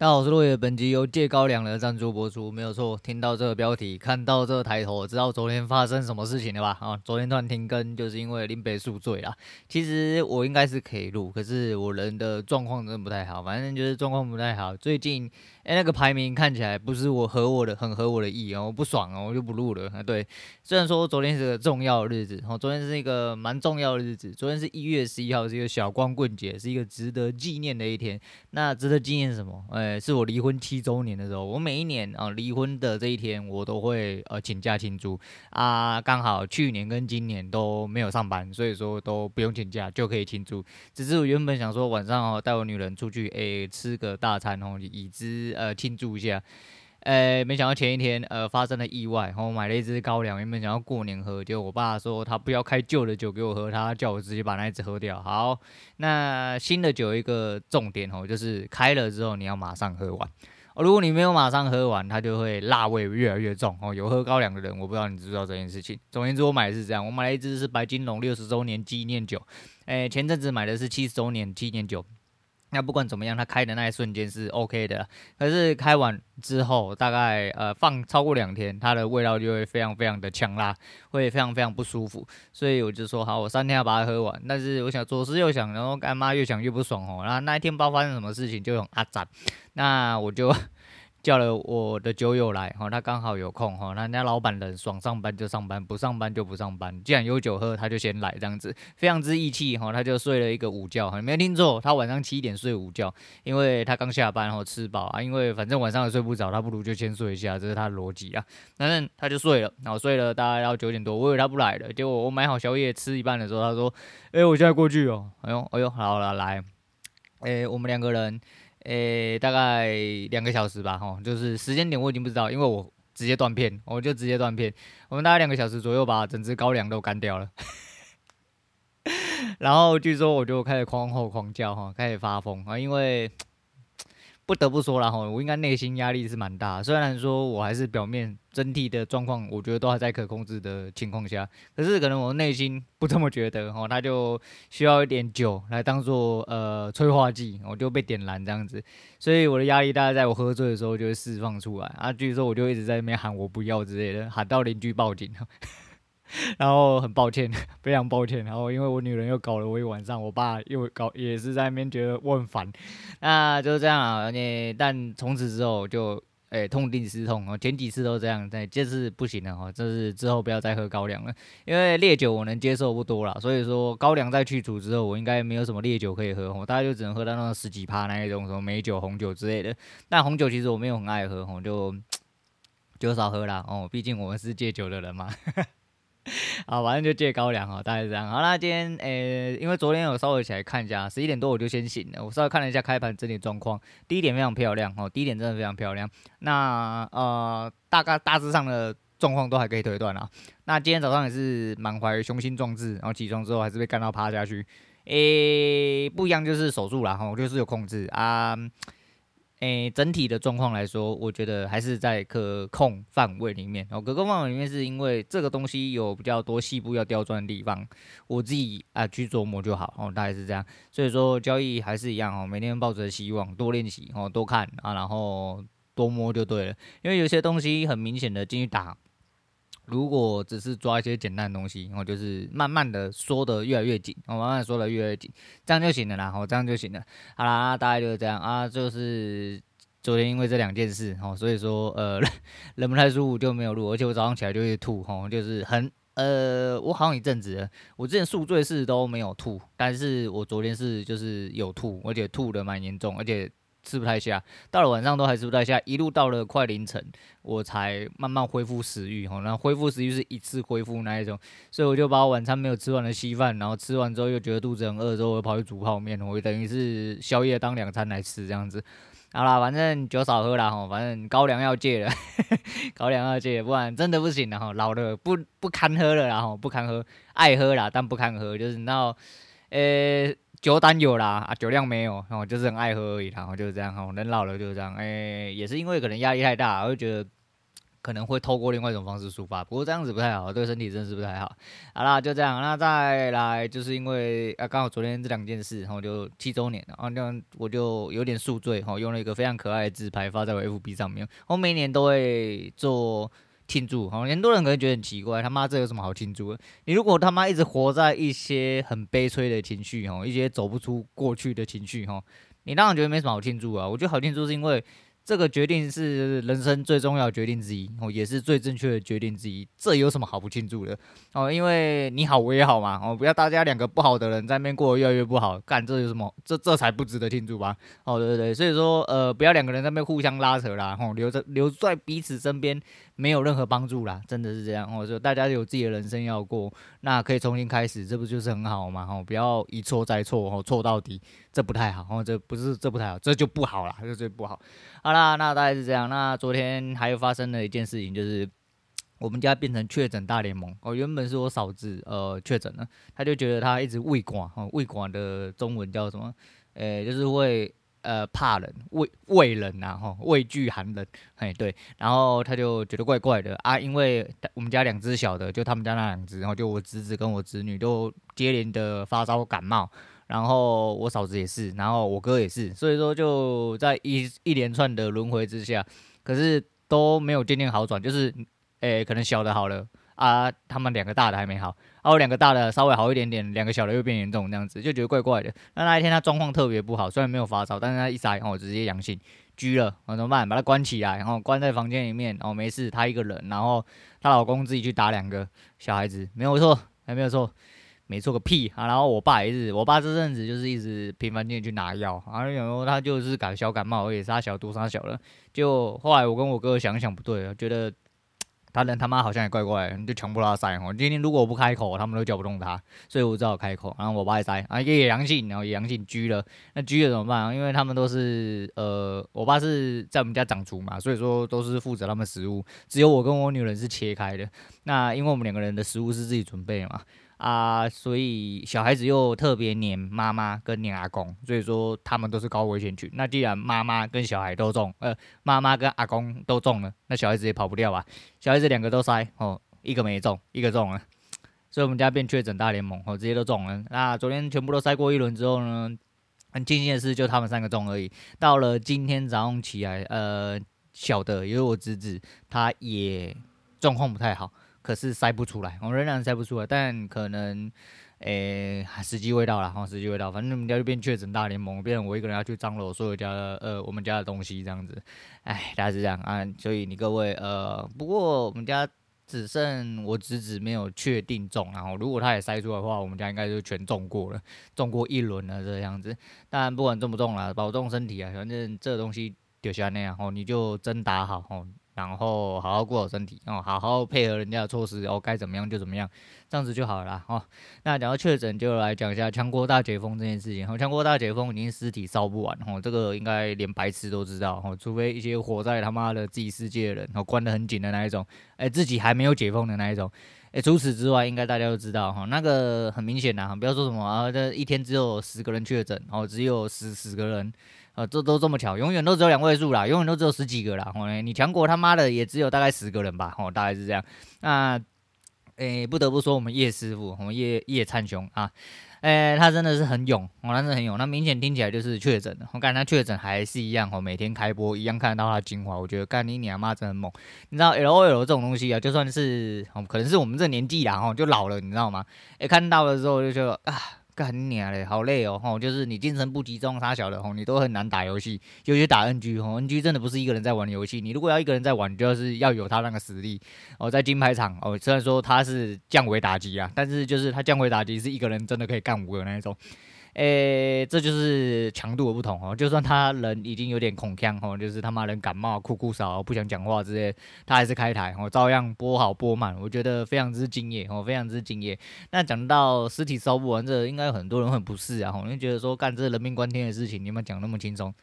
大家好，我是落叶。本集由借高粱的赞助播出，没有错。听到这个标题，看到这个抬头，知道昨天发生什么事情了吧？啊，昨天突然停更，就是因为林北宿醉了。其实我应该是可以录，可是我人的状况真的不太好，反正就是状况不太好。最近，哎，那个排名看起来不是我合我的，很合我的意哦，我不爽哦，我就不录了。啊，对，虽然说昨天是个重要的日子，哦，昨天是一个蛮重要的日子，昨天是一月十一号，是一个小光棍节，是一个值得纪念的一天。那值得纪念什么？哎，是我离婚七周年的时候，我每一年啊离婚的这一天，我都会呃请假庆祝啊。刚好去年跟今年都没有上班，所以说都不用请假就可以庆祝。只是我原本想说晚上哦带我女人出去诶吃个大餐哦，以之呃庆祝一下。诶，没想到前一天呃发生了意外，然后买了一支高粱，原本想要过年喝，结果我爸说他不要开旧的酒给我喝，他叫我直接把那一支喝掉。好，那新的酒一个重点哦，就是开了之后你要马上喝完。哦如果你没有马上喝完，它就会辣味越来越重哦。有喝高粱的人，我不知道你知不知道这件事情。总言之，我买的是这样，我买了一支是白金龙六十周年纪念酒。诶，前阵子买的是七十周年纪念酒。那不管怎么样，它开的那一瞬间是 OK 的，可是开完之后，大概呃放超过两天，它的味道就会非常非常的呛辣，会非常非常不舒服。所以我就说好，我三天要把它喝完。但是我想左思右想，然后干妈越想越不爽哦。然后那一天不知道发生什么事情，就很阿展，那我就。叫了我的酒友来，哈，他刚好有空，哈，那人家老板人爽上班就上班，不上班就不上班。既然有酒喝，他就先来这样子，非常之义气，哈，他就睡了一个午觉，哈，没有听错，他晚上七点睡午觉，因为他刚下班，然后吃饱啊，因为反正晚上也睡不着，他不如就先睡一下，这是他的逻辑啊。反正他就睡了，然后睡了大概要九点多，我以为他不来了，结果我买好宵夜吃一半的时候，他说，哎，我现在过去哦，哎呦，哎呦，好了，来，哎，我们两个人。诶、大概两个小时吧，吼，就是时间点我已经不知道，因为我直接断片，我就直接断片。我们大概两个小时左右把整只高粱都干掉了，然后据说我就开始狂吼狂叫，哈，开始发疯啊，因为。不得不说了哈，我应该内心压力是蛮大。虽然说我还是表面整体的状况，我觉得都还在可控制的情况下，可是可能我内心不这么觉得哈，他就需要一点酒来当做呃催化剂，我就被点燃这样子。所以我的压力大概在我喝醉的时候就会释放出来啊。据说我就一直在那边喊我不要之类的，喊到邻居报警。然后很抱歉，非常抱歉。然后因为我女人又搞了我一晚上，我爸又搞，也是在那边觉得我很烦。那就是这样啊。你但从此之后就诶痛定思痛，哦，前几次都这样，但这次不行了哈。这是之后不要再喝高粱了，因为烈酒我能接受不多了。所以说高粱在去除之后，我应该没有什么烈酒可以喝，我大概就只能喝到那种十几趴那一种什么美酒、红酒之类的。但红酒其实我没有很爱喝，我就 就少喝啦。哦，毕竟我们是戒酒的人嘛。好，反正就借高粱哦，大概是这样。好，那今天诶、因为昨天有稍微起来看一下，十一点多我就先醒了，我稍微看了一下开盘整体状况，第一点非常漂亮哦，第一点真的非常漂亮。那呃，大概大致上的状况都还可以推断啊。那今天早上也是满怀雄心壮志，然后起床之后还是被干到趴下去。诶、不一样就是手术啦，哈，就是有控制啊。诶、整体的状况来说，我觉得还是在可控范围里面。哦，可控范围里面是因为这个东西有比较多细部要刁钻的地方，我自己啊去琢磨就好。哦，大概是这样。所以说交易还是一样哦，每天抱着希望，多练习哦，多看啊，然后多摸就对了。因为有些东西很明显的进去打。如果只是抓一些简单的东西，然后就是慢慢的缩得越来越紧，我，慢慢缩得越来越紧，这样就行了啦，我，这样就行了。好啦，大概就是这样啊，就是昨天因为这两件事，哦，所以说呃 人不太舒服就没有录，而且我早上起来就会吐，哦，就是很呃，我好像一阵子，我之前宿醉是都没有吐，但是我昨天是就是有吐，而且吐的蛮严重，而且。吃不太下，到了晚上都还吃不太下，一路到了快凌晨，我才慢慢恢复食欲哈。然后恢复食欲是一次恢复那一种，所以我就把我晚餐没有吃完的稀饭，然后吃完之后又觉得肚子很饿，之后我跑去煮泡面，我等于是宵夜当两餐来吃这样子。好啦，反正酒少喝啦哈，反正高粱要戒了，高粱要戒，不然真的不行了哈，老了不不堪喝了啦哈，不堪喝，爱喝啦，但不堪喝，就是那，呃、酒胆有啦，啊，酒量没有，然后就是很爱喝而已，然后就是这样，哈，人老了就是这样，哎，也是因为可能压力太大，我就觉得可能会透过另外一种方式抒发，不过这样子不太好，对身体真的是不太好。好啦，就这样，那再来就是因为啊，刚好昨天这两件事，然后就七周年了，然后我就有点宿醉，哈，用了一个非常可爱的自拍发在我 FB 上面，我每年都会做庆祝，哈，很多人可能觉得很奇怪，他妈这有什么好庆祝的？你如果他妈一直活在一些很悲催的情绪，哈，一些走不出过去的情绪，哈，你当然觉得没什么好庆祝啊。我觉得好庆祝是因为。这个决定是人生最重要的决定之一哦，也是最正确的决定之一。这有什么好不庆祝的哦？因为你好，我也好嘛哦，不要大家两个不好的人在那边过得越来越不好，干这有什么？这这才不值得庆祝吧？哦，对对对，所以说呃，不要两个人在那边互相拉扯啦，哦，留着留在彼此身边。没有任何帮助啦，真的是这样。我说大家有自己的人生要过，那可以重新开始，这不就是很好吗？哦，不要一错再错，哦，错到底，这不太好。哦，这不是这不太好，这就不好了，这就不好。好啦，那大概是这样。那昨天还有发生了一件事情，就是我们家变成确诊大联盟。哦，原本是我嫂子呃确诊了，他就觉得他一直胃管，哦，胃管的中文叫什么？呃，就是会。呃，怕冷，畏畏冷呐，吼，畏惧寒冷，嘿，对，然后他就觉得怪怪的啊，因为我们家两只小的，就他们家那两只，然后就我侄子跟我侄女都接连的发烧感冒，然后我嫂子也是，然后我哥也是，所以说就在一一连串的轮回之下，可是都没有渐渐好转，就是，诶，可能小的好了。啊，他们两个大的还没好，然后两个大的稍微好一点点，两个小的又变严重，这样子就觉得怪怪的。那那一天他状况特别不好，虽然没有发烧，但是他一筛哦直接阳性，拘了，我怎么办？把他关起来，然后关在房间里面，哦没事，他一个人，然后她老公自己去打两个小孩子，没有错，还没有错，没错个屁啊！然后我爸也是，我爸这阵子就是一直频繁进去拿药，然后他就是感小感冒而且，杀小多杀小了。就后来我跟我哥想想不对了，觉得。他人他妈好像也怪怪的，就强迫他塞哦。今天如果我不开口，他们都叫不动他，所以我只好开口。然后我爸也塞啊，也阳性，然后也阳性居了。那居了怎么办啊？因为他们都是呃，我爸是在我们家长厨嘛，所以说都是负责他们食物，只有我跟我女人是切开的。那因为我们两个人的食物是自己准备嘛。啊，所以小孩子又特别黏妈妈跟黏阿公，所以说他们都是高危险群。那既然妈妈跟小孩都中，呃，妈妈跟阿公都中了，那小孩子也跑不掉吧？小孩子两个都筛哦，一个没中，一个中了，所以我们家变确诊大联盟哦，直接都中了。那昨天全部都筛过一轮之后呢，很庆幸的是就他们三个中而已。到了今天早上起来，呃，小的也有我侄子，他也状况不太好。可是筛不出来，我仍然筛不出来，但可能，诶、时机未到了，哈，时机未到，反正我们家就变确诊大联盟，变成我一个人要去张罗所有家的，呃，我们家的东西这样子，哎，大概是这样啊，所以你各位，呃，不过我们家只剩我侄子没有确定中，然后如果他也筛出来的话，我们家应该就全中过了，中过一轮了这样子，当然不管中不中啦，保重身体啊，反正这东西就是那样，哦，你就真打好，哦。然后好好过好身体哦，好好配合人家的措施哦，该怎么样就怎么样，这样子就好了哦。那讲到确诊，就来讲一下全国大解封这件事情。哦，全国大解封已经尸体烧不完哦，这个应该连白痴都知道哦，除非一些活在他妈的自己世界的人哦，关得很紧的那一种，哎，自己还没有解封的那一种，哎，除此之外，应该大家都知道哈，那个很明显啊，不要说什么啊，这一天只有十个人确诊哦，只有十十个人。呃，这都这么巧，永远都只有两位数啦，永远都只有十几个啦。哦，你强国他妈的也只有大概十个人吧？哦，大概是这样。那，诶，不得不说我们叶师傅，我们叶叶灿雄啊，诶，他真的是很勇，哦，他真的很勇。那明显听起来就是确诊的，我感觉他确诊还是一样，哦，每天开播一样看得到他的精华。我觉得干你娘妈真的猛。你知道 L O L 这种东西啊，就算是哦，可能是我们这年纪然后，就老了，你知道吗？诶，看到了之后就觉得啊。干你娘嘞，好累哦，吼，就是你精神不集中，啥小的吼，你都很难打游戏，尤其打 NG 吼，NG 真的不是一个人在玩游戏，你如果要一个人在玩，就是要有他那个实力哦，在金牌场哦，虽然说他是降维打击啊，但是就是他降维打击是一个人真的可以干五个那一种。诶、这就是强度的不同哦。就算他人已经有点恐呛哦，就是他妈人感冒、哭哭少、不想讲话之类，他还是开台哦，照样播好播满。我觉得非常之敬业哦，非常之敬业。那讲到尸体烧不完，这应该很多人很不适啊，你觉得说干这人命关天的事情，你们讲那么轻松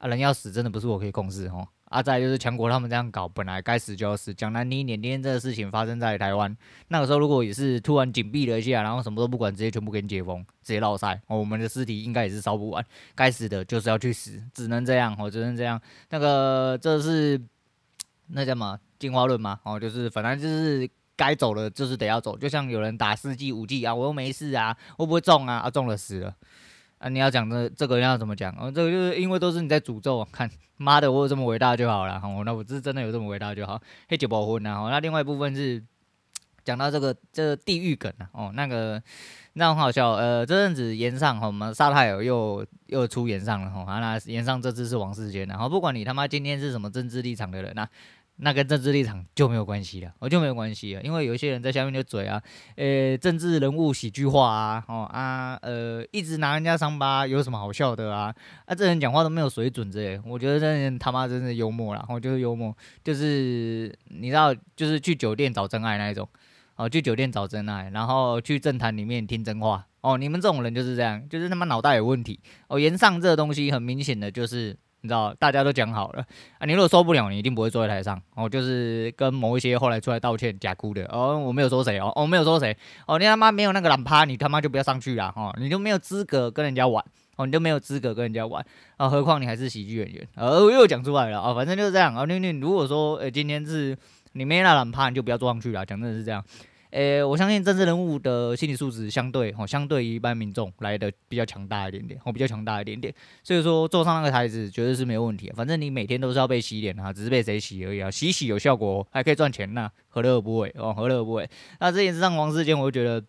啊？人要死真的不是我可以控制哦。啊，再就是强国他们这样搞，本来该死就要死。讲难听一点，今天这个事情发生在台湾，那个时候如果也是突然紧闭了一下，然后什么都不管，直接全部给你解封，直接落赛，我们的尸体应该也是烧不完。该死的就是要去死，只能这样，哦，只能这样。那个这是那叫什么？进化论嘛，哦，就是反正就是该走的，就是得要走。就像有人打四剂五剂啊，我又没事啊，会不会中啊？啊，中了死了啊！你要讲的这个要怎么讲？哦，这个就是因为都是你在诅咒，看妈的，我有这么伟大就好了。哦，那我这是真的有这么伟大就好。黑九保婚啊，哦，那另外一部分是讲到这个这个地狱梗啊，哦，那个。那很好笑，呃，这阵子岩上哈，我们沙太尔又又出岩上了哈，啊，那岩上这次是王世坚，然后不管你他妈今天是什么政治立场的人，那那跟政治立场就没有关系了，我就没有关系了，因为有一些人在下面就嘴啊，呃，政治人物喜剧化啊，哦啊，呃，一直拿人家伤疤有什么好笑的啊？啊，这人讲话都没有水准，这，我觉得这人他妈真是幽默啦，我就是幽默，就是你知道，就是去酒店找真爱那一种。哦，去酒店找真爱，然后去政坛里面听真话。哦，你们这种人就是这样，就是他妈脑袋有问题。哦，言上这东西很明显的就是，你知道，大家都讲好了啊，你如果受不了，你一定不会坐在台上。哦，就是跟某一些后来出来道歉假哭的。哦，我没有说谁哦，我没有说谁。哦，你他妈没有那个懒趴，你他妈就不要上去了。哦，你就没有资格跟人家玩。哦，你就没有资格跟人家玩。啊，何况你还是喜剧演员。哦，我又讲出来了。哦，反正就是这样。哦，你你如果说，呃，今天是你没那懒趴，你就不要坐上去了。讲真的是这样。诶、我相信政治人物的心理素质相对哦，相对于一般民众来的比较强大一点点，哦，比较强大一点点。所以说坐上那个台子绝对是没有问题。反正你每天都是要被洗脸啊，只是被谁洗而已啊。洗洗有效果，还可以赚钱呐，何乐而不为哦？何乐而不为？那这件事上王世坚，我就觉得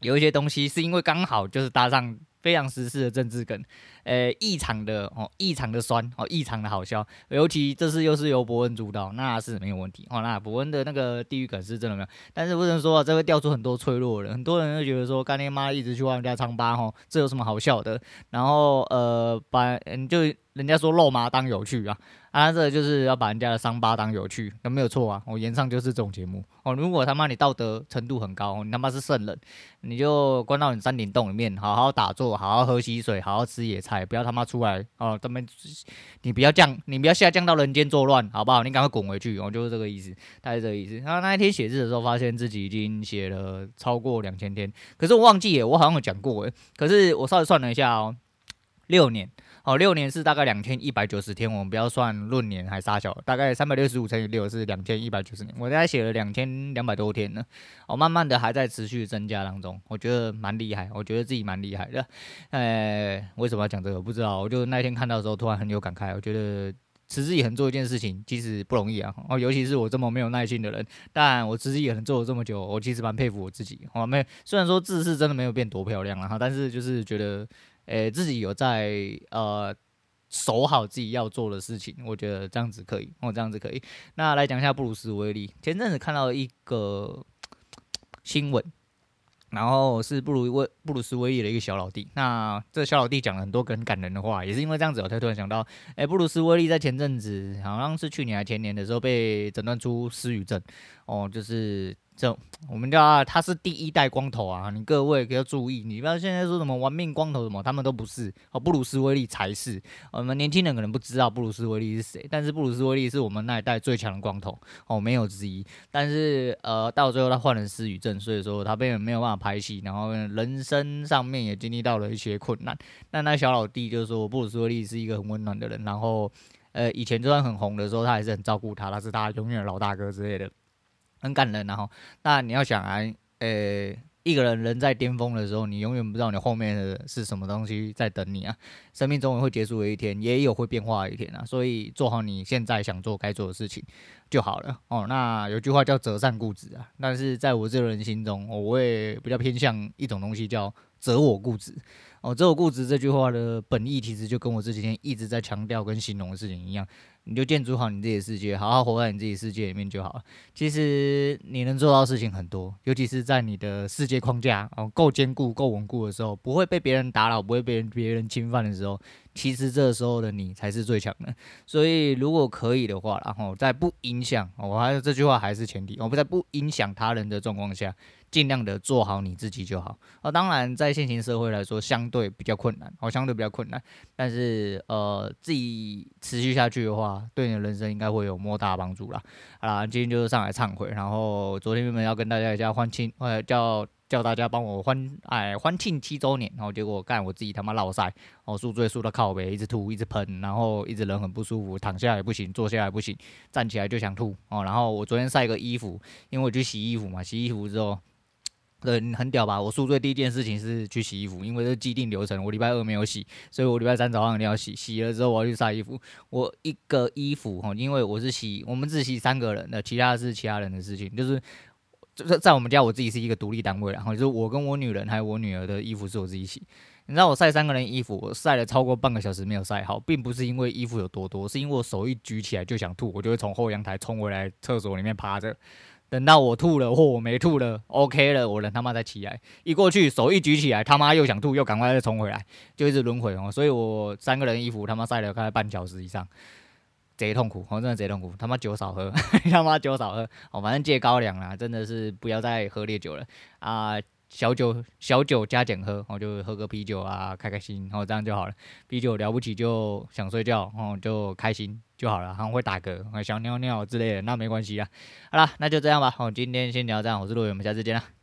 有一些东西是因为刚好就是搭上。非常时事的政治梗，呃，异常的哦，异常的酸哦，异常的好笑。尤其这次又是由伯恩主导，那是没有问题哦。那伯恩的那个地狱梗是真的没有，但是不能说啊，这会掉出很多脆弱的人，很多人就觉得说，干爹妈一直去挖人家唱吧哦，这有什么好笑的？然后呃，把嗯就。人家说肉麻当有趣啊，啊，这就是要把人家的伤疤当有趣，那没有错啊。我炎上就是这种节目哦。如果他妈你道德程度很高，你他妈是圣人，你就关到你山顶洞里面，好好打坐，好好喝溪水，好好吃野菜，不要他妈出来哦。他们，你不要降，你不要下降到人间作乱，好不好？你赶快滚回去，我就是这个意思，大概这个意思。然后那一天写字的时候，发现自己已经写了超过两千天，可是我忘记耶，我好像有讲过诶，可是我稍微算了一下哦，六年。哦，六年是大概两千一百九十天，我们不要算闰年还杀小，大概三百六十五乘以六是两千一百九十年。我大概写了两千两百多天呢，哦，慢慢的还在持续增加当中，我觉得蛮厉害，我觉得自己蛮厉害的。呃，为什么要讲这个？不知道，我就那天看到的时候突然很有感慨，我觉得持之以恒做一件事情其实不容易啊。哦，尤其是我这么没有耐心的人，但我持之以恒做了这么久，我其实蛮佩服我自己。哦，没，虽然说字是真的没有变多漂亮了哈，但是就是觉得。诶、自己有在呃守好自己要做的事情，我觉得这样子可以，哦，这样子可以。那来讲一下布鲁斯威利，前阵子看到一个新闻，然后是布鲁威布鲁斯威利的一个小老弟。那这小老弟讲了很多很感人的话，也是因为这样子，我才突然想到，诶、布鲁斯威利在前阵子好像是去年还前年的时候被诊断出失语症，哦，就是。这我们叫他，他是第一代光头啊！你各位要注意，你不要现在说什么玩命光头什么，他们都不是哦。布鲁斯威利才是。我们年轻人可能不知道布鲁斯威利是谁，但是布鲁斯威利是我们那一代最强的光头哦，没有之一。但是呃，到最后他患了失语症，所以说他被没有办法拍戏，然后人生上面也经历到了一些困难。那那小老弟就是说，布鲁斯威利是一个很温暖的人，然后呃，以前就算很红的时候，他还是很照顾他，他是他永远的老大哥之类的。很感人，然后，那你要想啊，呃、一个人人在巅峰的时候，你永远不知道你后面的是什么东西在等你啊。生命总会结束的一天，也有会变化的一天啊。所以做好你现在想做该做的事情就好了哦。那有句话叫折善固执啊，但是在我这个人心中，我会比较偏向一种东西叫择我固执。哦，择我固执这句话的本意，其实就跟我这几天一直在强调跟形容的事情一样。你就建筑好你自己的世界，好好活在你自己世界里面就好了。其实你能做到的事情很多，尤其是在你的世界框架哦够坚固、够稳固的时候，不会被别人打扰，不会被别人侵犯的时候，其实这时候的你才是最强的。所以如果可以的话，然后在不影响，我还是这句话还是前提，我不在不影响他人的状况下。尽量的做好你自己就好。哦，当然，在现行社会来说，相对比较困难，哦，相对比较困难。但是，呃，自己持续下去的话，对你的人生应该会有莫大帮助啦。好啦，今天就是上来忏悔。然后，昨天原本要跟大家一家欢庆，呃，叫叫大家帮我欢哎欢庆七周年，然后结果干我自己他妈落赛，哦宿醉宿到靠北，一直吐一直喷，然后一直人很不舒服，躺下来不行，坐下来不行，站起来就想吐哦。然后我昨天晒个衣服，因为我去洗衣服嘛，洗衣服之后，对你，很屌吧？我宿醉第一件事情是去洗衣服，因为这既定流程，我礼拜二没有洗，所以我礼拜三早上一定要洗。洗了之后我要去晒衣服，我一个衣服哈，因为我是洗，我们只洗三个人的，其他是其他人的事情，就是。就是在我们家，我自己是一个独立单位，然后就是我跟我女人还有我女儿的衣服是我自己洗。你知道我晒三个人衣服，我晒了超过半个小时没有晒好，并不是因为衣服有多多，是因为我手一举起来就想吐，我就会从后阳台冲回来厕所里面趴着，等到我吐了或我没吐了，OK 了，我人他妈再起来，一过去手一举起来，他妈又想吐，又赶快再冲回来，就一直轮回哦。所以我三个人衣服他妈晒了大概半小时以上。贼痛苦，我、哦、真的贼痛苦。他妈酒少喝，他妈酒少喝。哦，反正戒高粱啦，真的是不要再喝烈酒了啊！小酒小酒加减喝，我、就喝个啤酒啊，开开心，然、哦、后这样就好了。啤酒了不起就想睡觉，哦，就开心就好了。还会打嗝，想尿尿之类的，那没关系啊。好了，那就这样吧。我、今天先聊这样，我是陆伟，我们下次见了。